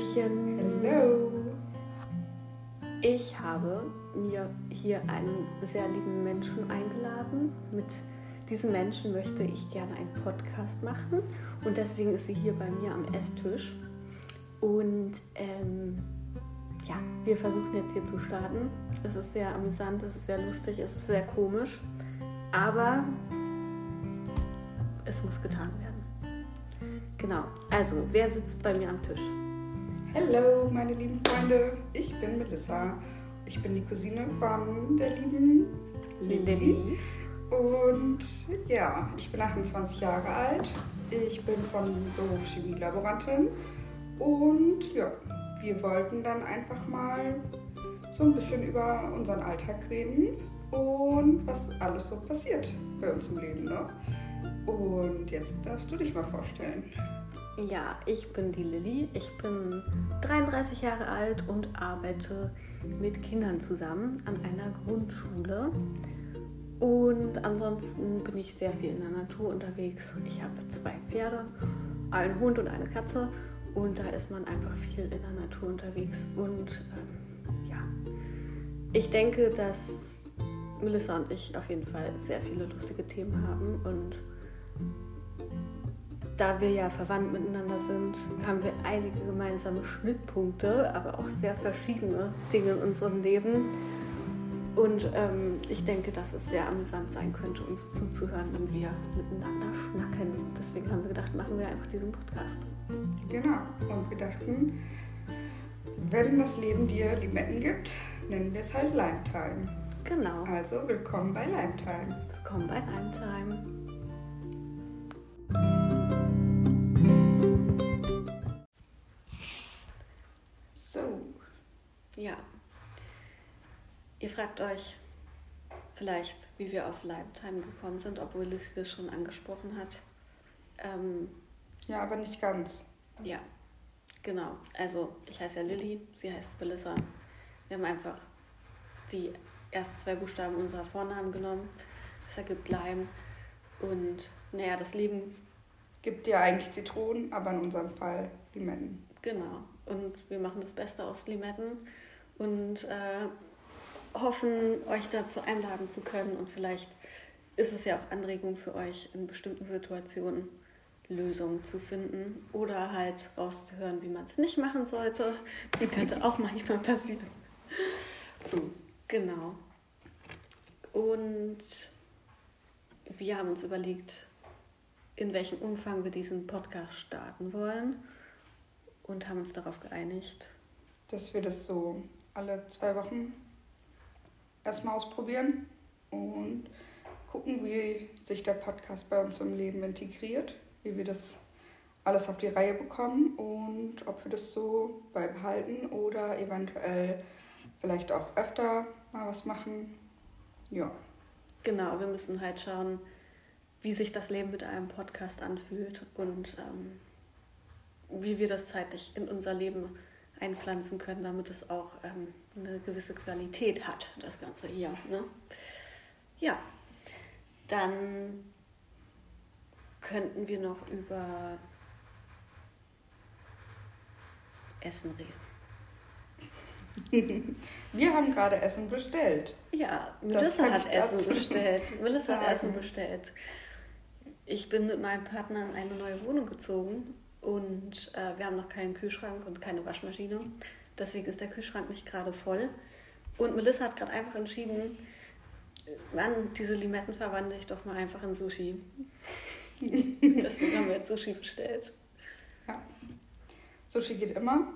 Hallöchen. Hallo. Ich habe mir hier einen sehr lieben Menschen eingeladen. Mit diesem Menschen möchte ich gerne einen Podcast machen und deswegen ist sie hier bei mir am Esstisch. Und ähm, ja, wir versuchen jetzt hier zu starten. Es ist sehr amüsant, es ist sehr lustig, es ist sehr komisch, aber es muss getan werden. Genau, also wer sitzt bei mir am Tisch? Hallo, meine lieben Freunde. Ich bin Melissa. Ich bin die Cousine von der lieben Lilly. Und ja, ich bin 28 Jahre alt. Ich bin von Beruf Chemielaborantin. Und ja, wir wollten dann einfach mal so ein bisschen über unseren Alltag reden und was alles so passiert bei uns im Leben. Ne? Und jetzt darfst du dich mal vorstellen. Ja, ich bin die Lilly. Ich bin 33 Jahre alt und arbeite mit Kindern zusammen an einer Grundschule. Und ansonsten bin ich sehr viel in der Natur unterwegs. Ich habe zwei Pferde, einen Hund und eine Katze. Und da ist man einfach viel in der Natur unterwegs. Und ähm, ja, ich denke, dass Melissa und ich auf jeden Fall sehr viele lustige Themen haben. Und da wir ja verwandt miteinander sind, haben wir einige gemeinsame Schnittpunkte, aber auch sehr verschiedene Dinge in unserem Leben. Und ähm, ich denke, dass es sehr amüsant sein könnte, uns zuzuhören, wenn wir miteinander schnacken. Deswegen haben wir gedacht, machen wir einfach diesen Podcast. Genau. Und wir dachten, wenn das Leben dir Limetten gibt, nennen wir es halt Lime Time. Genau. Also willkommen bei Lime Time. Willkommen bei Lime Time. Ja. Ihr fragt euch vielleicht, wie wir auf Lime Time gekommen sind, obwohl Lissy das schon angesprochen hat. Ähm, ja, aber nicht ganz. Ja, genau. Also ich heiße ja Lilly, sie heißt Melissa. Wir haben einfach die ersten zwei Buchstaben unserer Vornamen genommen. Das ergibt Lime. Und naja, das Leben, Gibt ja eigentlich Zitronen, aber in unserem Fall Limetten. genau. Und wir machen das Beste aus Limetten und äh, hoffen, euch dazu einladen zu können. Und vielleicht ist es ja auch Anregung für euch, in bestimmten Situationen Lösungen zu finden oder halt rauszuhören, wie man es nicht machen sollte. Das könnte auch manchmal passieren. Genau. Und wir haben uns überlegt, in welchem Umfang wir diesen Podcast starten wollen und haben uns darauf geeinigt. Dass wir das so alle zwei Wochen erstmal ausprobieren und gucken, wie sich der Podcast bei uns im Leben integriert, wie wir das alles auf die Reihe bekommen und ob wir das so beibehalten oder eventuell vielleicht auch öfter mal was machen. Ja, Genau, wir müssen halt schauen, wie sich das Leben mit einem Podcast anfühlt und ähm, wie wir das zeitlich in unser Leben einpflanzen können, damit es auch ähm, eine gewisse Qualität hat, das Ganze hier. Ne? Ja, dann könnten wir noch über Essen reden. wir haben gerade Essen bestellt. Ja, Melissa hat Essen bestellt. Melissa hat. Essen bestellt. Ich bin mit meinem Partner in eine neue Wohnung gezogen und äh, wir haben noch keinen Kühlschrank und keine Waschmaschine. Deswegen ist der Kühlschrank nicht gerade voll. Und Melissa hat gerade einfach entschieden, Mann, diese Limetten verwandle ich doch mal einfach in Sushi. Deswegen haben wir jetzt Sushi bestellt. Ja. Sushi geht immer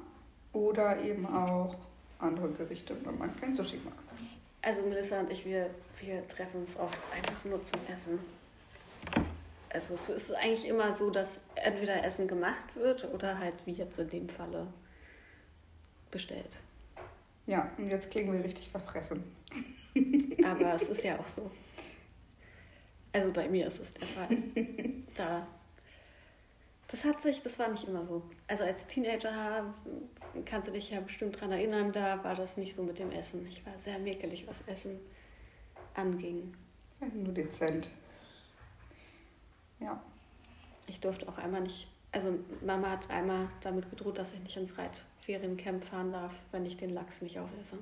oder eben auch andere Gerichte, wenn man kein Sushi mag. Also Melissa und ich, wir, wir treffen uns oft einfach nur zum Essen. Also es ist eigentlich immer so, dass entweder Essen gemacht wird oder halt wie jetzt in dem Falle bestellt. Ja, und jetzt klingen wir richtig verfressen. Aber es ist ja auch so. Also bei mir ist es der Fall. Da. Das hat sich, das war nicht immer so. Also als Teenager kannst du dich ja bestimmt dran erinnern, da war das nicht so mit dem Essen. Ich war sehr mäkelig, was Essen anging. Nur dezent. Ja. Ich durfte auch einmal nicht also Mama hat einmal damit gedroht, dass ich nicht ins Reitferiencamp fahren darf, wenn ich den Lachs nicht aufesse.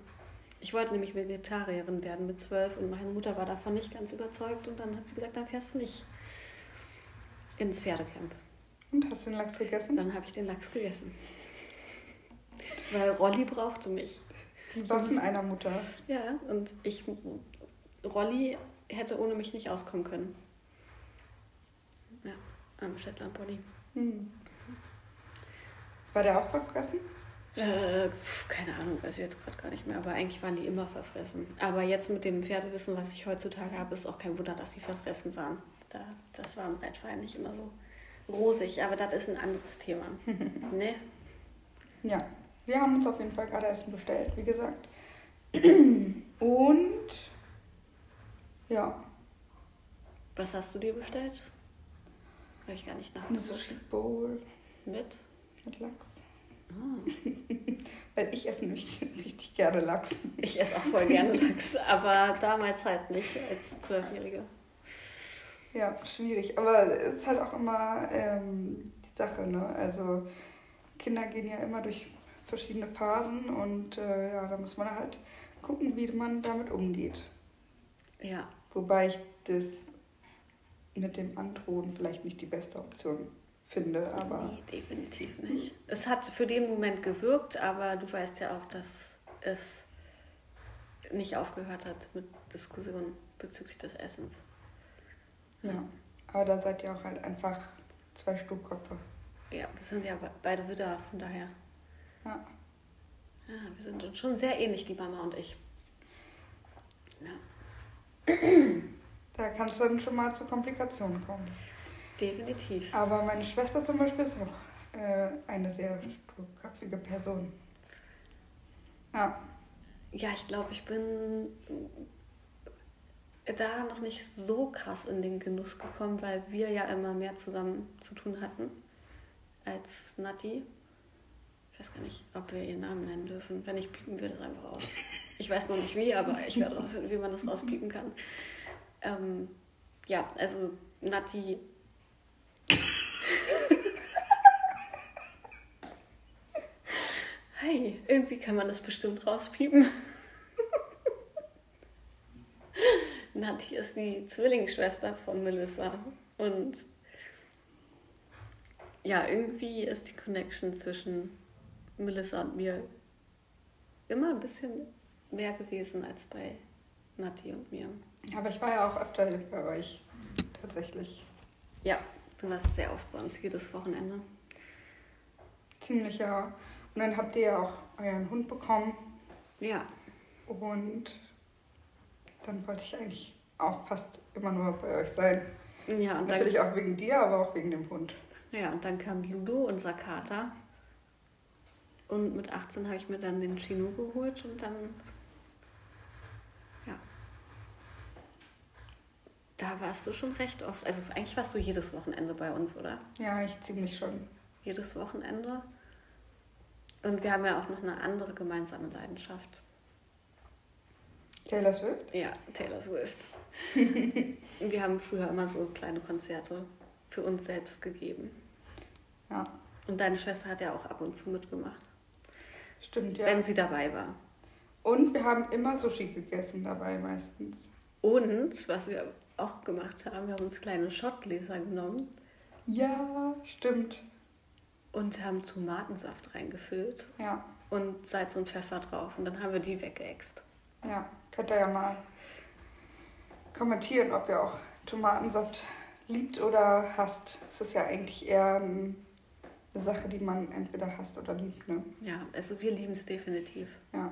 Ich wollte nämlich Vegetarierin werden mit zwölf und meine Mutter war davon nicht ganz überzeugt und dann hat sie gesagt, dann fährst du nicht ins Pferdecamp. Und hast du den Lachs gegessen? Dann habe ich den Lachs gegessen. Weil Rolli brauchte mich. Die Waffen einer Mutter. Ja, und ich, Rolli hätte ohne mich nicht auskommen können. Am Shetland Pony. Hm. War der auch verfressen? Äh, keine Ahnung, weiß ich jetzt gerade gar nicht mehr. Aber eigentlich waren die immer verfressen. Aber jetzt mit dem Pferdewissen, was ich heutzutage habe, ist auch kein Wunder, dass sie verfressen waren. Da, das war im Reitverein nicht immer so rosig, aber das ist ein anderes Thema. ne? Ja, wir haben uns auf jeden Fall gerade Essen bestellt, wie gesagt. Und ja. Was hast du dir bestellt? Habe ich gar nicht nachgeguckt. Eine Sushi Bowl. Mit? Mit Lachs. Oh. Weil ich esse nämlich richtig gerne Lachs. Ich esse auch voll gerne Lachs, aber damals halt nicht als Zwölfjährige. Ja, schwierig. Aber es ist halt auch immer ähm, die Sache, ne? Also Kinder gehen ja immer durch verschiedene Phasen und äh, ja, da muss man halt gucken, wie man damit umgeht. Ja. Wobei ich das mit dem Androhen vielleicht nicht die beste Option finde, aber. Nee, definitiv nicht. Es hat für den Moment gewirkt, aber du weißt ja auch, dass es nicht aufgehört hat mit Diskussionen bezüglich des Essens. Ja, aber da seid ihr auch halt einfach zwei Sturköpfe. Ja, wir sind ja beide wieder, von daher. Ja. Ja, wir sind uns schon sehr ähnlich, die Mama und ich. Ja. Da kann es dann schon mal zu Komplikationen kommen. Definitiv. Aber meine Schwester zum Beispiel ist auch äh, eine sehr sturköpfige Person. Ja. Ja, ich glaube, ich bin da noch nicht so krass in den Genuss gekommen, weil wir ja immer mehr zusammen zu tun hatten als Nati. Ich weiß gar nicht, ob wir ihren Namen nennen dürfen. Wenn nicht, piepen wir das einfach aus. Ich weiß noch nicht wie, aber ich werde rausfinden, wie man das rauspiepen kann. Ähm, ja, also Nati. Hi, irgendwie kann man das bestimmt rauspiepen. Nati ist die Zwillingsschwester von Melissa. Und ja, irgendwie ist die Connection zwischen Melissa und mir immer ein bisschen mehr gewesen als bei Nati und mir. Aber ich war ja auch öfter bei euch, tatsächlich. Ja, du warst sehr oft bei uns jedes Wochenende. Ziemlich, ja. Und dann habt ihr ja auch euren Hund bekommen. Ja. Und dann wollte ich eigentlich auch fast immer nur bei euch sein. Ja, und Natürlich dann, auch wegen dir, aber auch wegen dem Hund. Ja, und dann kam Ludo, unser Kater. Und mit 18 habe ich mir dann den Chino geholt und dann. Da warst du schon recht oft. Also eigentlich warst du jedes Wochenende bei uns, oder? Ja, ich ziemlich schon. Jedes Wochenende. Und wir haben ja auch noch eine andere gemeinsame Leidenschaft. Taylor Swift? Ja, Taylor Swift. wir haben früher immer so kleine Konzerte für uns selbst gegeben. Ja. Und deine Schwester hat ja auch ab und zu mitgemacht. Stimmt, ja. Wenn sie dabei war. Und wir haben immer Sushi gegessen dabei meistens. Und, was wir auch gemacht haben, wir haben uns kleine Schottgläser genommen. Ja, stimmt. Und haben Tomatensaft reingefüllt. Ja. Und Salz und Pfeffer drauf. Und dann haben wir die weggeext. Ja, könnt ihr ja mal kommentieren, ob ihr auch Tomatensaft liebt oder hasst. Es ist ja eigentlich eher eine Sache, die man entweder hasst oder liebt. Ne? Ja, also wir lieben es definitiv. Ja.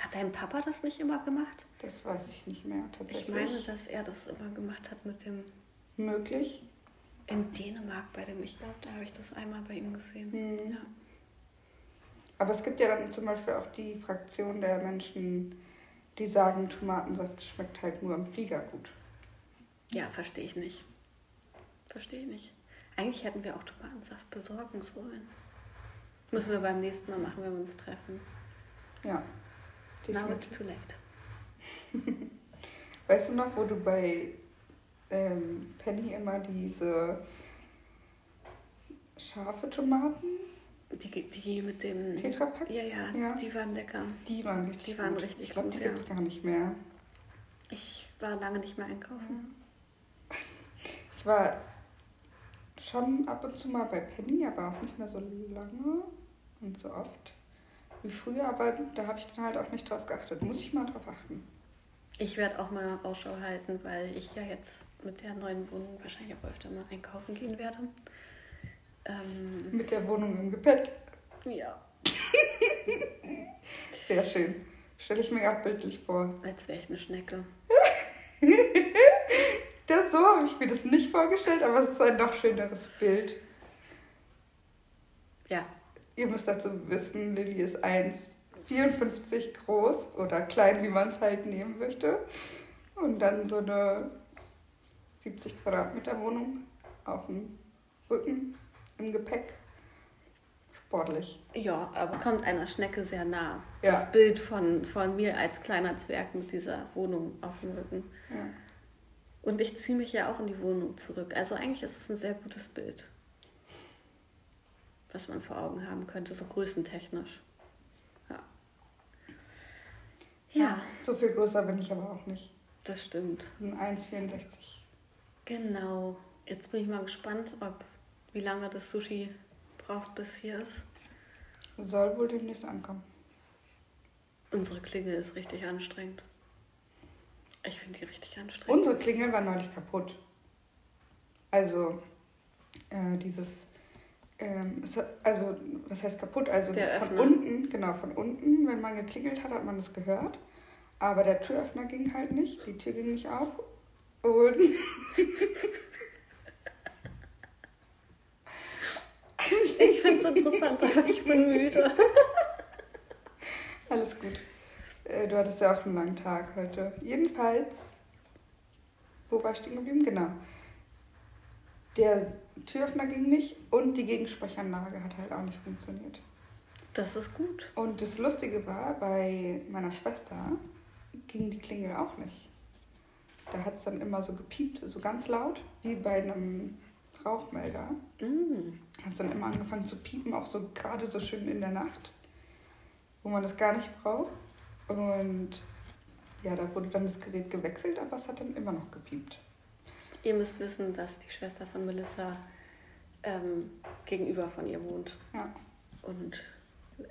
Hat dein Papa das nicht immer gemacht? Das weiß ich nicht mehr tatsächlich. Ich meine, dass er das immer gemacht hat mit dem. Möglich. In Dänemark bei dem, ich glaube, da habe ich das einmal bei ihm gesehen. Hm. Ja. Aber es gibt ja dann zum Beispiel auch die Fraktion der Menschen, die sagen, Tomatensaft schmeckt halt nur im Flieger gut. Ja, verstehe ich nicht. Verstehe ich nicht. Eigentlich hätten wir auch Tomatensaft besorgen sollen. Müssen wir beim nächsten Mal machen, wenn wir uns treffen. Ja. Definitiv. Now it's too late. weißt du noch, wo du bei ähm, Penny immer diese scharfe Tomaten. Die, die mit dem. Tetrapack? Ja, ja, Ja. die waren lecker. Die waren richtig Die waren gut. richtig Ich glaube, die ja. gibt es gar nicht mehr. Ich war lange nicht mehr einkaufen. Ich war schon ab und zu mal bei Penny, aber auch nicht mehr so lange und so oft wie früher. Aber da habe ich dann halt auch nicht drauf geachtet. Muss ich mal drauf achten. Ich werde auch mal Ausschau halten, weil ich ja jetzt mit der neuen Wohnung wahrscheinlich auch öfter mal einkaufen gehen werde. Ähm, Mit der Wohnung im Gepäck. ja, Sehr schön. Stelle ich mir gerade bildlich vor. als wäre ich eine Schnecke. Das, so habe ich mir das nicht vorgestellt, aber es ist ein noch schöneres Bild. Ja, Ihr müsst dazu wissen, Lilly ist 1,54 groß oder klein, wie man es halt nehmen möchte. Und dann so eine 70 Quadratmeter Wohnung auf dem Rücken, im Gepäck. Sportlich. ja, aber kommt einer Schnecke sehr nah. Ja. Das Bild von, von mir als kleiner Zwerg mit dieser Wohnung auf dem Rücken. Ja. Und ich ziehe mich ja auch in die Wohnung zurück. Also eigentlich ist es ein sehr gutes Bild, was man vor Augen haben könnte, so größentechnisch. Ja. Ja, So viel größer bin ich aber auch nicht. das stimmt. Ich bin 1,64. Genau. Jetzt bin ich mal gespannt, ob wie lange das Sushi braucht, bis hier ist. Soll wohl demnächst ankommen. Unsere Klingel ist richtig anstrengend. Ich finde die richtig anstrengend. Unsere Klingel war neulich kaputt. Also, äh, dieses, ähm, also, was heißt kaputt? Also Der von Öffner. unten, genau, von unten, wenn man geklingelt hat, hat man es gehört. Aber der Türöffner ging halt nicht, die Tür ging nicht auf. Und Ich finde es interessant, aber ich bin müde. alles gut. Äh, du hattest ja auch einen langen Tag heute. Jedenfalls, wo war ich stehen geblieben? Genau. Der Türöffner ging nicht und die Gegensprechanlage hat halt auch nicht funktioniert. Das ist gut. Und das Lustige war, bei meiner Schwester ging die Klingel auch nicht. Da hat es dann immer so gepiept, so ganz laut, wie bei einem Rauchmelder. Mm. Hat es dann immer angefangen zu piepen, auch so gerade so schön in der Nacht, wo man das gar nicht braucht. Und ja, da wurde dann das Gerät gewechselt, aber es hat dann immer noch gepiept. Ihr müsst wissen, dass die Schwester von Melissa ähm, gegenüber von ihr wohnt. Ja, Und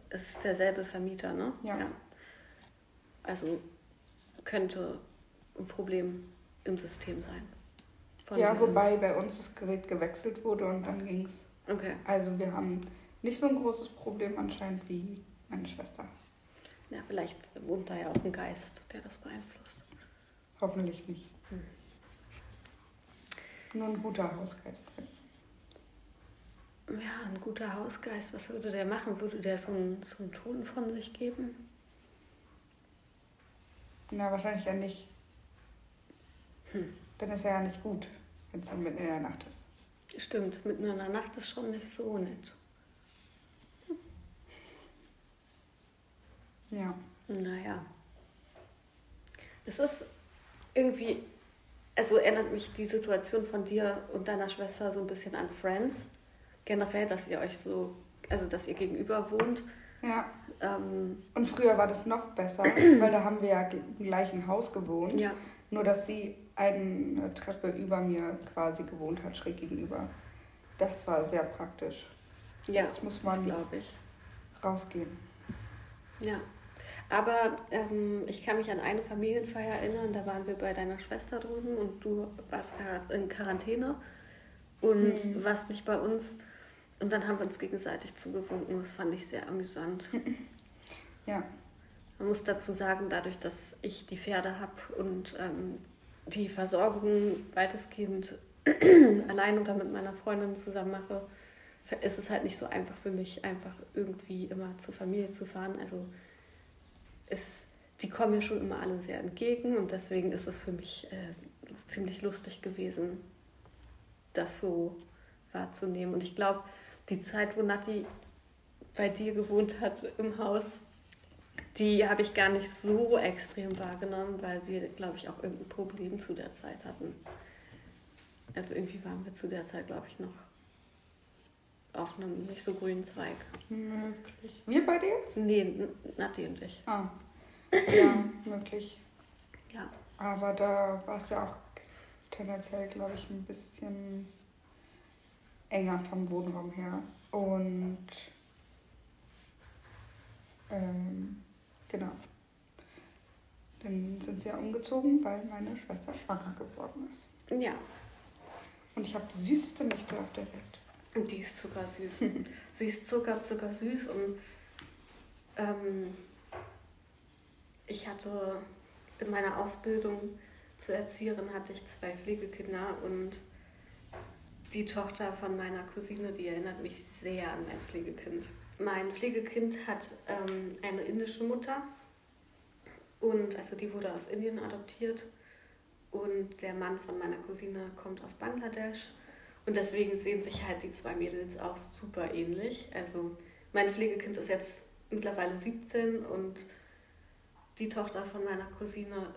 es ist derselbe Vermieter, ne? Ja. Also könnte ein Problem im System sein. Von ja wobei bei uns das Gerät gewechselt wurde und dann ging es. Okay. Also wir haben nicht so ein großes Problem anscheinend wie meine Schwester. Ja, vielleicht wohnt da ja auch ein Geist, der das beeinflusst. Hoffentlich nicht. Hm. Nur ein guter Hausgeist. Ja, ein guter Hausgeist, was würde der machen? Würde der so einen, so einen Ton von sich geben? Na, wahrscheinlich ja nicht. Hm. Dann ist er ja nicht gut, wenn es dann mitten in der Nacht ist. Stimmt, mitten in der Nacht ist schon nicht so nett. Ja. Naja. Es ist irgendwie, also erinnert mich die Situation von dir und deiner Schwester so ein bisschen an Friends. Generell, dass ihr euch so, also dass ihr gegenüber wohnt. Ja. Ähm, Und früher war das noch besser, weil da haben wir ja im gleichen Haus gewohnt. ja, Nur, dass sie eine Treppe über mir quasi gewohnt hat, schräg gegenüber. Das war sehr praktisch. ja, Jetzt muss das man glaube ich. rausgehen. Ja. Aber ähm, ich kann mich an eine Familienfeier erinnern, da waren wir bei deiner Schwester drüben und du warst gerade in Quarantäne und Hm. warst nicht bei uns. Und dann haben wir uns gegenseitig zugewunken. Das fand ich sehr amüsant. Ja. Man muss dazu sagen, dadurch, dass ich die Pferde habe und ähm, die Versorgung weitestgehend allein oder mit meiner Freundin zusammen mache, ist es halt nicht so einfach für mich, einfach irgendwie immer zur Familie zu fahren. Also es, die kommen mir schon immer alle sehr entgegen und deswegen ist es für mich äh, ziemlich lustig gewesen, das so wahrzunehmen. Und ich glaube, die Zeit, wo Nati bei dir gewohnt hat im Haus, die habe ich gar nicht so extrem wahrgenommen, weil wir, glaube ich, auch irgendein Problem zu der Zeit hatten. Also irgendwie waren wir zu der Zeit, glaube ich, noch auf einem nicht so grünen Zweig. Möglich. Wir beide jetzt? Nee, Nati und ich. Ah. Ja, möglich. Ja. Aber da war es ja auch tendenziell, glaube ich, ein bisschen enger vom Wohnraum her. Und ähm, genau. Dann sind sie ja umgezogen, weil meine Schwester schwanger geworden ist. Ja. Und ich habe die süßeste Nichte auf der Welt. Und die ist zuckersüß. Sie ist zucker, zuckersüß und ähm, ich hatte in meiner Ausbildung zur Erzieherin hatte ich zwei Pflegekinder und die Tochter von meiner Cousine, die erinnert mich sehr an mein Pflegekind. Mein Pflegekind hat ähm, eine indische Mutter und also die wurde aus Indien adoptiert und der Mann von meiner Cousine kommt aus Bangladesch und deswegen sehen sich halt die zwei Mädels auch super ähnlich. Also mein Pflegekind ist jetzt mittlerweile 17 und die Tochter von meiner Cousine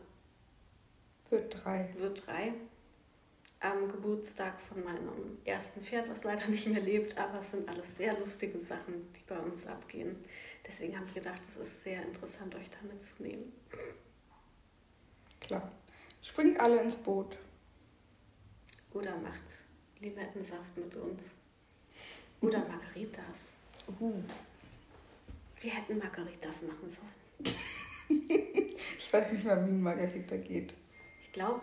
Wird drei. wird drei. Am Geburtstag von meinem ersten Pferd, was leider nicht mehr lebt, aber es sind alles sehr lustige Sachen, die bei uns abgehen. Deswegen habe ich gedacht, es ist sehr interessant, euch da mitzunehmen. Klar. Springt alle ins Boot. Oder macht Limettensaft mit uns. Oder Margaritas. Uh. Wir hätten Margaritas machen sollen. Ich weiß nicht mal, wie ein Margarita geht. Ich glaube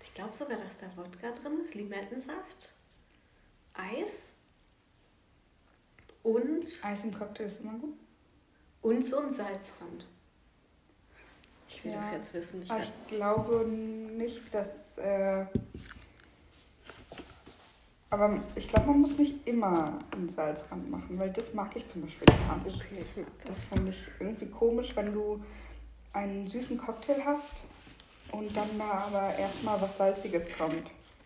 ich glaub sogar, dass da Wodka drin ist, Limettensaft, Eis und, Eis im Cocktail ist immer gut. und so ein Salzrand. Ich will Ja. das jetzt wissen. Ich ich glaube nicht, dass. Äh, aber ich glaube, man muss nicht immer einen Salzrand machen, weil das mag ich zum Beispiel gar nicht. okay, ich mag das. Das finde ich irgendwie komisch, wenn du einen süßen Cocktail hast und dann da aber erstmal was Salziges kommt.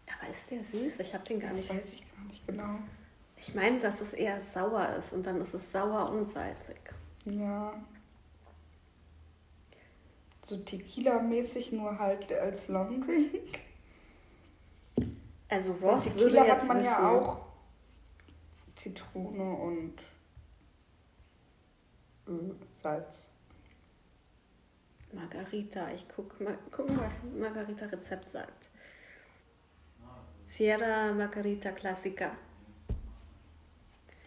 Aber ist der süß? Ich habe den gar Das nicht. weiß ich gar nicht genau. Ich meine, dass es eher sauer ist und dann ist es sauer und salzig. Ja. So Tequila-mäßig, nur halt als Long Drink. Also Ross würde Tequila jetzt hat man ja auch Zitrone und äh, Salz. Margarita. Ich guck mal gucken, was Margarita Rezept sagt. Sierra Margarita Classica.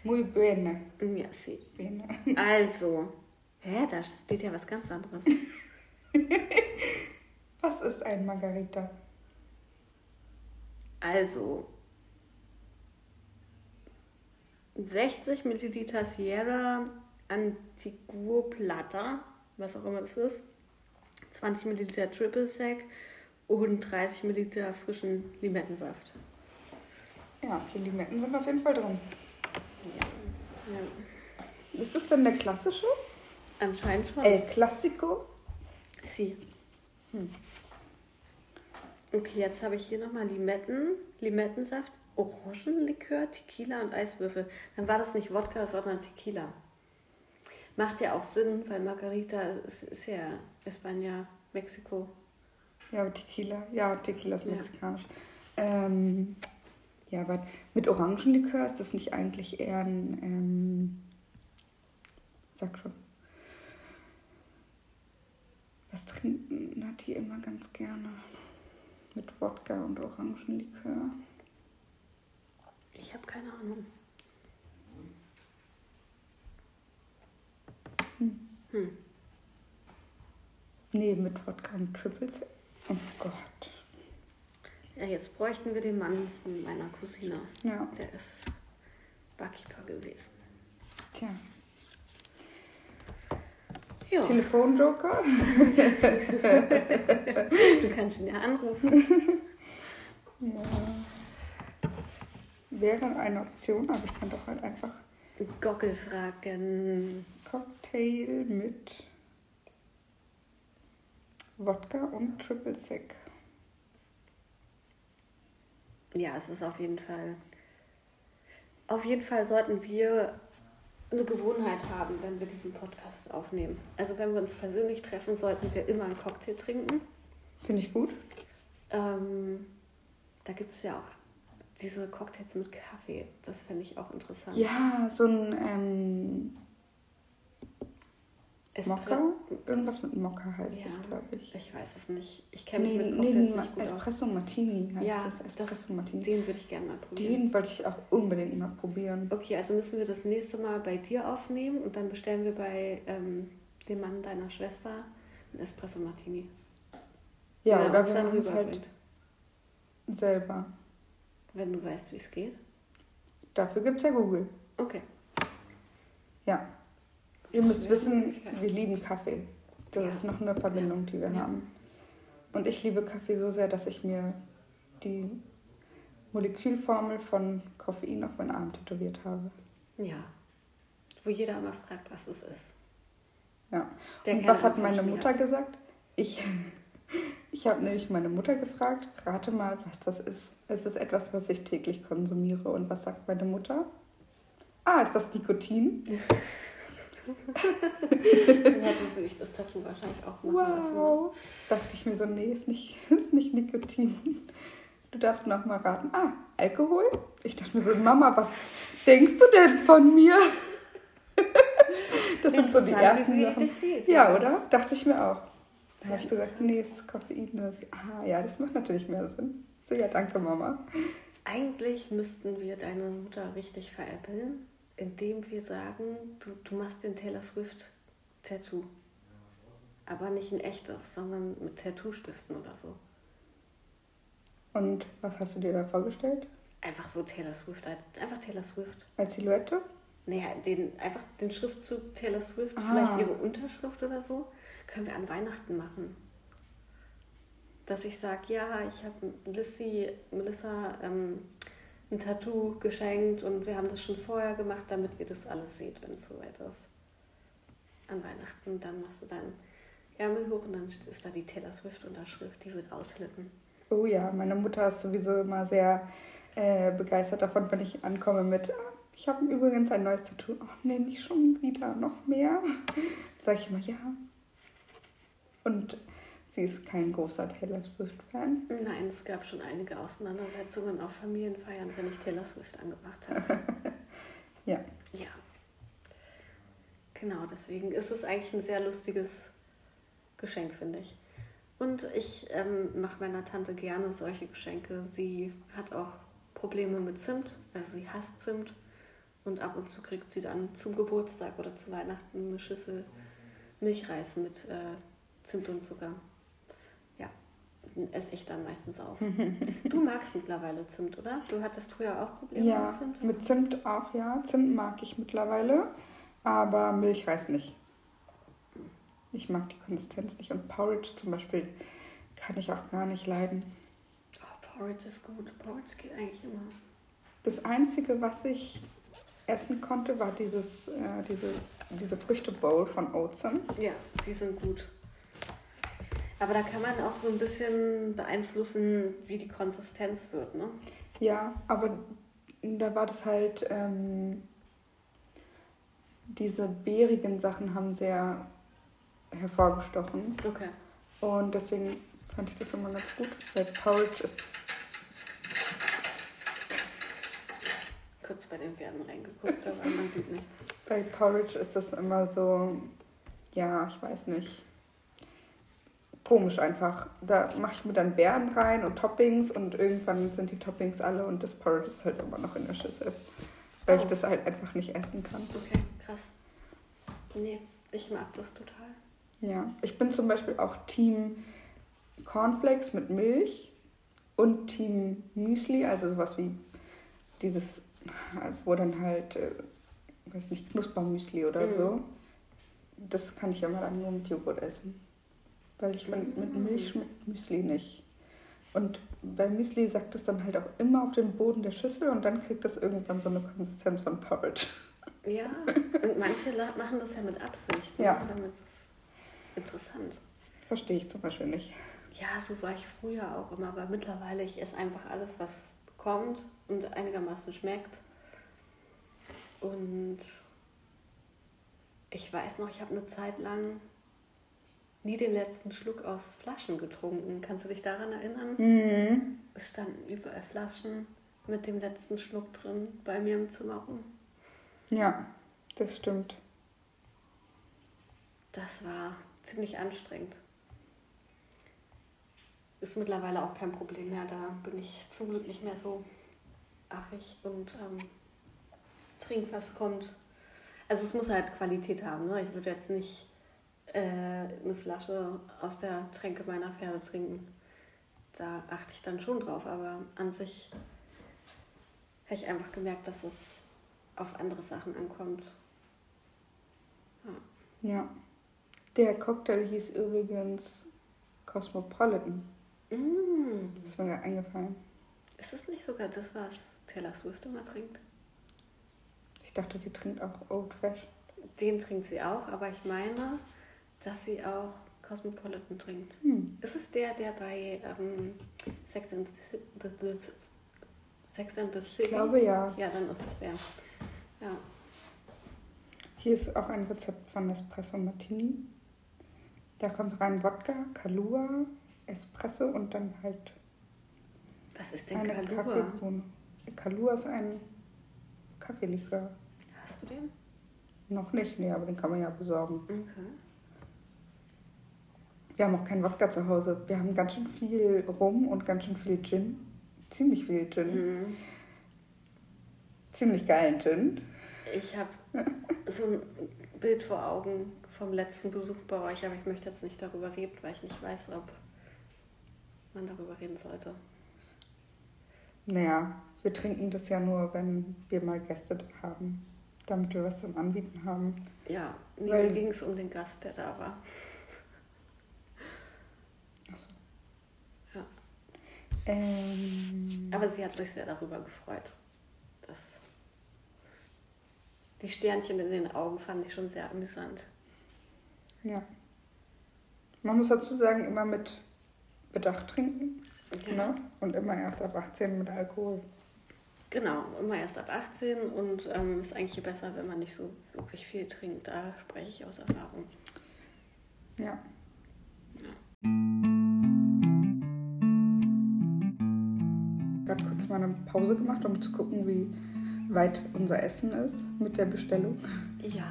Muy bene. Ja, sí. bene. Also, hä, da steht ja was ganz anderes. Was ist ein Margarita? Also, 60 Milliliter Sierra Antiguo Plata, was auch immer das ist, 20 Milliliter Triple Sec und 30 Milliliter frischen Limettensaft. Ja, okay, Limetten sind auf jeden Fall drin. Ja. ja. Ist das denn der klassische? Anscheinend schon. El Classico? Sie. Hm. Okay, jetzt habe ich hier nochmal Limetten, Limettensaft, Orangenlikör, Tequila und Eiswürfel. Dann war das nicht Wodka, sondern Tequila. Macht ja auch Sinn, weil Margarita ist, ist ja España, Mexiko. Ja, aber Tequila. Ja, Tequila ist Ja. mexikanisch. Ähm, ja, aber mit Orangenlikör ist das nicht eigentlich eher ein. Ähm, sag schon. Was trinken Nati immer ganz gerne? Mit Wodka und Orangenlikör. Ich habe keine Ahnung. Hm. Nee, mit Wodka und Triple Sec. Oh Gott. Ja, jetzt bräuchten wir den Mann von meiner Cousine. Ja, Der ist Barkeeper gewesen. tja. Ja, Telefonjoker? du kannst ihn ja anrufen. Ja. Wäre eine Option, aber ich kann doch halt einfach Gockel fragen. Cocktail mit Wodka und Triple Sec. Ja, es ist auf jeden Fall. Auf jeden Fall sollten wir eine Gewohnheit haben, wenn wir diesen Podcast aufnehmen. Also wenn wir uns persönlich treffen, sollten wir immer einen Cocktail trinken. Finde ich gut. Ähm, da gibt es ja auch diese Cocktails mit Kaffee, das fände ich auch interessant. Ja, so ein ähm, Espre- Mokka? Irgendwas mit Mokka heißt Ja. es, glaube ich. Ich weiß es nicht. Ich kenne mich Nee, mit nee, nicht gut aus. Espresso Martini heißt Ja, das. das- Espresso Martini. Den würde ich gerne mal probieren. Den wollte ich auch unbedingt mal probieren. Okay, also müssen wir das nächste Mal bei dir aufnehmen und dann bestellen wir bei ähm, dem Mann deiner Schwester einen Espresso Martini. Ja, Der oder wir machen es halt selber. Wenn du weißt, wie es geht. Dafür gibt es ja Google. Okay. Ja. Ihr müsst wissen, wir lieben Kaffee. Das Ja. ist noch eine Verbindung, die wir Ja. haben. Und ich liebe Kaffee so sehr, dass ich mir die Molekülformel von Koffein auf meinen Arm tätowiert habe. Ja. Wo jeder immer fragt, was es ist. Ja. Der Und was hat meine Mutter hat. gesagt? Ich, ich habe nämlich meine Mutter gefragt, rate mal, was das ist. Es ist etwas, was ich täglich konsumiere. Und was sagt meine Mutter? Ah, ist das Nikotin? Dann hätte sie sich das Tattoo wahrscheinlich auch machen lassen. Wow. Dachte ich mir so, nee, ist nicht, ist nicht Nikotin. Du darfst noch mal raten. Ah, Alkohol? Ich dachte mir so, Mama, was denkst du denn von mir? Das sind so die ersten wie sie Sachen. dich sieht. Ja, oder? Dachte ich mir auch. Da Sehr habe ich gesagt, nee, es ist Koffein. Das, ah, ja, das macht natürlich mehr Sinn. So, ja, danke, Mama. Eigentlich müssten wir deine Mutter richtig veräppeln, indem wir sagen, du, du machst den Taylor Swift Tattoo. Aber nicht ein echtes, sondern mit Tattoo-Stiften oder so. Und was hast du dir da vorgestellt? Einfach so Taylor Swift, einfach Taylor Swift. Als Silhouette? Naja, den, einfach den Schriftzug Taylor Swift, Ah. vielleicht ihre Unterschrift oder so, können wir an Weihnachten machen. Dass ich sage, ja, ich habe Lissy, Melissa ähm, ein Tattoo geschenkt und wir haben das schon vorher gemacht, damit ihr das alles seht, wenn es soweit ist. An Weihnachten, dann machst du deinen Ärmel hoch und dann ist da die Taylor Swift Unterschrift, die wird ausflippen. Oh ja, meine Mutter ist sowieso immer sehr äh, begeistert davon, wenn ich ankomme mit, "Ah, ich habe übrigens ein neues Tattoo. Ach nee, nicht schon wieder, noch mehr. Sag ich immer, ja. Und sie ist kein großer Taylor Swift-Fan. Nein, es gab schon einige Auseinandersetzungen auf Familienfeiern, wenn ich Taylor Swift angemacht habe. Ja. Ja. Genau, deswegen ist es eigentlich ein sehr lustiges Geschenk, finde ich. Und ich ähm, mache meiner Tante gerne solche Geschenke. Sie hat auch Probleme mit Zimt, also sie hasst Zimt. Und ab und zu kriegt sie dann zum Geburtstag oder zu Weihnachten eine Schüssel Milchreis mit äh, Zimt und Zucker. Ja, esse ich dann meistens auch. du magst mittlerweile Zimt, oder? Du hattest früher auch Probleme Ja, mit Zimt? mit Zimt auch, ja. Zimt mag ich mittlerweile, aber Milchreis nicht. Ich mag die Konsistenz nicht. Und Porridge zum Beispiel kann ich auch gar nicht leiden. Oh, Porridge ist gut. Porridge geht eigentlich immer. Das Einzige, was ich essen konnte, war dieses, äh, dieses, diese Früchtebowl von Oatsen. Ja, die sind gut. Aber da kann man auch so ein bisschen beeinflussen, wie die Konsistenz wird, ne? Ja, aber da war das halt, ähm, diese beerigen Sachen haben sehr hervorgestochen. Okay. Und deswegen fand ich das immer ganz gut. Weil Porridge ist, Kurz bei den Pferden reingeguckt, aber man sieht nichts. bei Porridge ist das immer so, ja, ich weiß nicht. Komisch einfach. Da mache ich mir dann Beeren rein und Toppings und irgendwann sind die Toppings alle und das Porridge ist halt immer noch in der Schüssel. Weil ich Oh. das halt einfach nicht essen kann. Okay, krass. Nee, ich mag das total. Ja, ich bin zum Beispiel auch Team Cornflakes mit Milch und Team Müsli, also sowas wie dieses, wo dann halt, äh, weiß nicht, Knuspermüsli oder Mhm. so. Das kann ich immer dann nur mit Joghurt essen. Weil ich finde, mit. Milch schmeckt Müsli nicht. Und bei Müsli sagt es dann halt auch immer auf den Boden der Schüssel und dann kriegt das irgendwann so eine Konsistenz von Porridge. Ja, und manche machen das ja mit Absicht. Ne? Ja. Damit ist interessant. Verstehe ich zum Beispiel nicht. Ja, so war ich früher auch immer, aber mittlerweile, ich esse einfach alles, was kommt und einigermaßen schmeckt. Und ich weiß noch, ich habe eine Zeit lang nie den letzten Schluck aus Flaschen getrunken. Kannst du dich daran erinnern? Mhm. Es standen überall Flaschen mit dem letzten Schluck drin bei mir im Zimmer rum. Ja, das stimmt. Das war ziemlich anstrengend. Ist mittlerweile auch kein Problem mehr. Da bin ich zum Glück nicht mehr so affig und ähm, trink, was kommt. Also es muss halt Qualität haben. Ne? Ich würde jetzt nicht äh, eine Flasche aus der Tränke meiner Pferde trinken. Da achte ich dann schon drauf. Aber an sich habe ich einfach gemerkt, dass es auf andere Sachen ankommt. Ja. ja. Der Cocktail hieß übrigens Cosmopolitan. Mm. Das ist mir gerade eingefallen. Ist es nicht sogar das, was Taylor Swift immer trinkt? Ich dachte, sie trinkt auch Old Fashioned. Den trinkt sie auch, aber ich meine, dass sie auch Cosmopolitan trinkt. Hm. Ist es der, der bei ähm, Sex, and the, the, the, Sex and the City? Ich glaube ja. Ja, dann ist es der. Ja. Hier ist auch ein Rezept von Espresso Martini. Da kommt rein Wodka, Kalua, Espresso und dann halt. Was ist denn eine Kalua? Kaffeebohne. Kalua ist ein Kaffeelikör. Hast du den? Noch nicht, nee, aber den kann man ja besorgen. Okay. Wir haben auch keinen Wodka zu Hause. Wir haben ganz schön viel Rum und ganz schön viel Gin. Ziemlich viel Gin. Mhm. Ziemlich geilen Gin. Ich habe so ein Bild vor Augen vom letzten Besuch bei euch, aber ich möchte jetzt nicht darüber reden, weil ich nicht weiß, ob man darüber reden sollte. Naja, wir trinken das ja nur, wenn wir mal Gäste da haben, damit wir was zum Anbieten haben. Ja, mir ging es um den Gast, der da war. Achso. Ja. Ähm, Aber sie hat sich sehr darüber gefreut. Das die Sternchen in den Augen fand ich schon sehr amüsant. Ja. Man muss dazu sagen, immer mit Bedacht trinken. Okay. Ne? Und immer erst ab 18 mit Alkohol. Genau, immer erst ab 18 und ähm, ist eigentlich besser, wenn man nicht so wirklich viel trinkt. Da spreche ich aus Erfahrung. Ja. ja. Gerade kurz mal eine Pause gemacht, um zu gucken, wie weit unser Essen ist mit der Bestellung. Ja.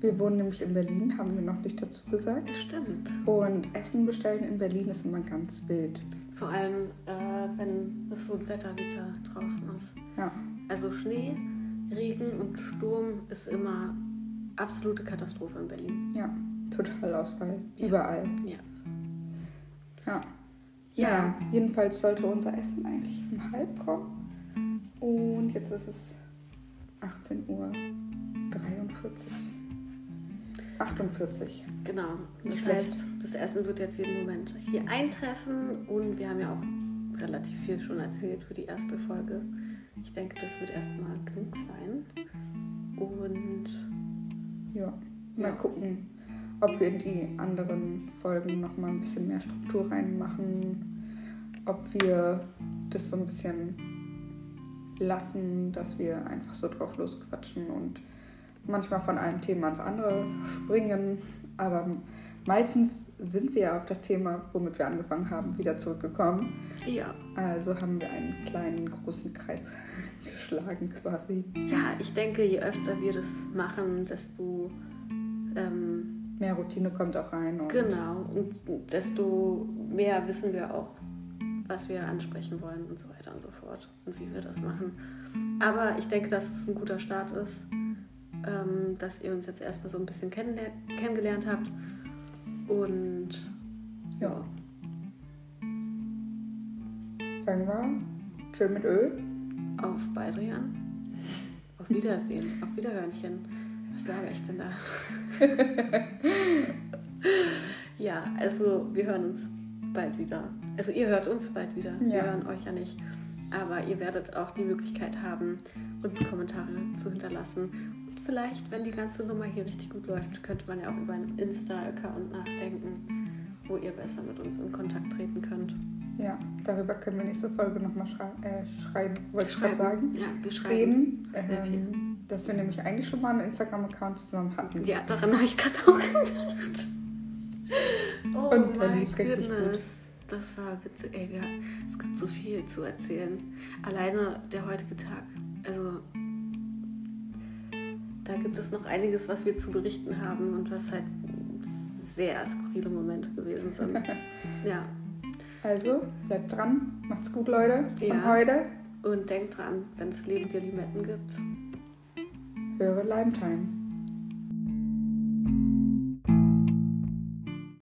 Wir wohnen nämlich in Berlin, haben wir noch nicht dazu gesagt. Stimmt. Und Essen bestellen in Berlin ist immer ganz wild. Vor allem, äh, wenn es so ein Wetter wie da draußen ist. Ja. Also Schnee, Regen und Sturm ist immer absolute Katastrophe in Berlin. Ja, Totalausfall. Ja. Überall. Ja. Ja. Ja. jedenfalls sollte unser Essen eigentlich um halb kommen. Und jetzt ist es 18.43 Uhr. 48. Genau. Das heißt, das Essen wird jetzt jeden Moment hier eintreffen und wir haben ja auch relativ viel schon erzählt für die erste Folge. Ich denke, das wird erstmal genug sein. Und ja, mal ja. gucken, ob wir in die anderen Folgen nochmal ein bisschen mehr Struktur reinmachen, ob wir das so ein bisschen lassen, dass wir einfach so drauf losquatschen und manchmal von einem Thema ins andere springen, aber meistens sind wir auf das Thema, womit wir angefangen haben, wieder zurückgekommen. Ja. Also haben wir einen kleinen, großen Kreis geschlagen quasi. Ja, ich denke, je öfter wir das machen, desto ähm, mehr Routine kommt auch rein. Und genau, und desto mehr wissen wir auch, was wir ansprechen wollen und so weiter und so fort und wie wir das machen. Aber ich denke, dass es ein guter Start ist ähm, dass ihr uns jetzt erstmal so ein bisschen kennengelernt habt. Und ja. Sagen wir, schön mit Öl. Auf Beidrian. Auf Wiedersehen. Auf Wiederhörnchen. Was laber ich denn da? ja, also wir hören uns bald wieder. Also ihr hört uns bald wieder. Ja. Wir hören euch ja nicht. Aber ihr werdet auch die Möglichkeit haben, uns Kommentare zu hinterlassen vielleicht, wenn die ganze Nummer hier richtig gut läuft, könnte man ja auch über einen Insta-Account nachdenken, wo ihr besser mit uns in Kontakt treten könnt. Ja, darüber können wir nächste Folge nochmal schrei äh, schreiben, wollte ich gerade sagen. Ja, wir schreiben. Ähm, dass wir nämlich eigentlich schon mal einen Instagram-Account zusammen hatten. Ja, daran habe ich gerade auch gedacht. Oh Und lief richtig gut. das war witzig. Ey, wir, es gibt so viel zu erzählen. Alleine der heutige Tag. Also, da gibt es noch einiges, was wir zu berichten haben und was halt sehr skurrile Momente gewesen sind. ja. Also, bleibt dran. Macht's gut, Leute. Von Ja. heute. Und denkt dran, wenn es Leben dir Limetten gibt, Höre Lime Time.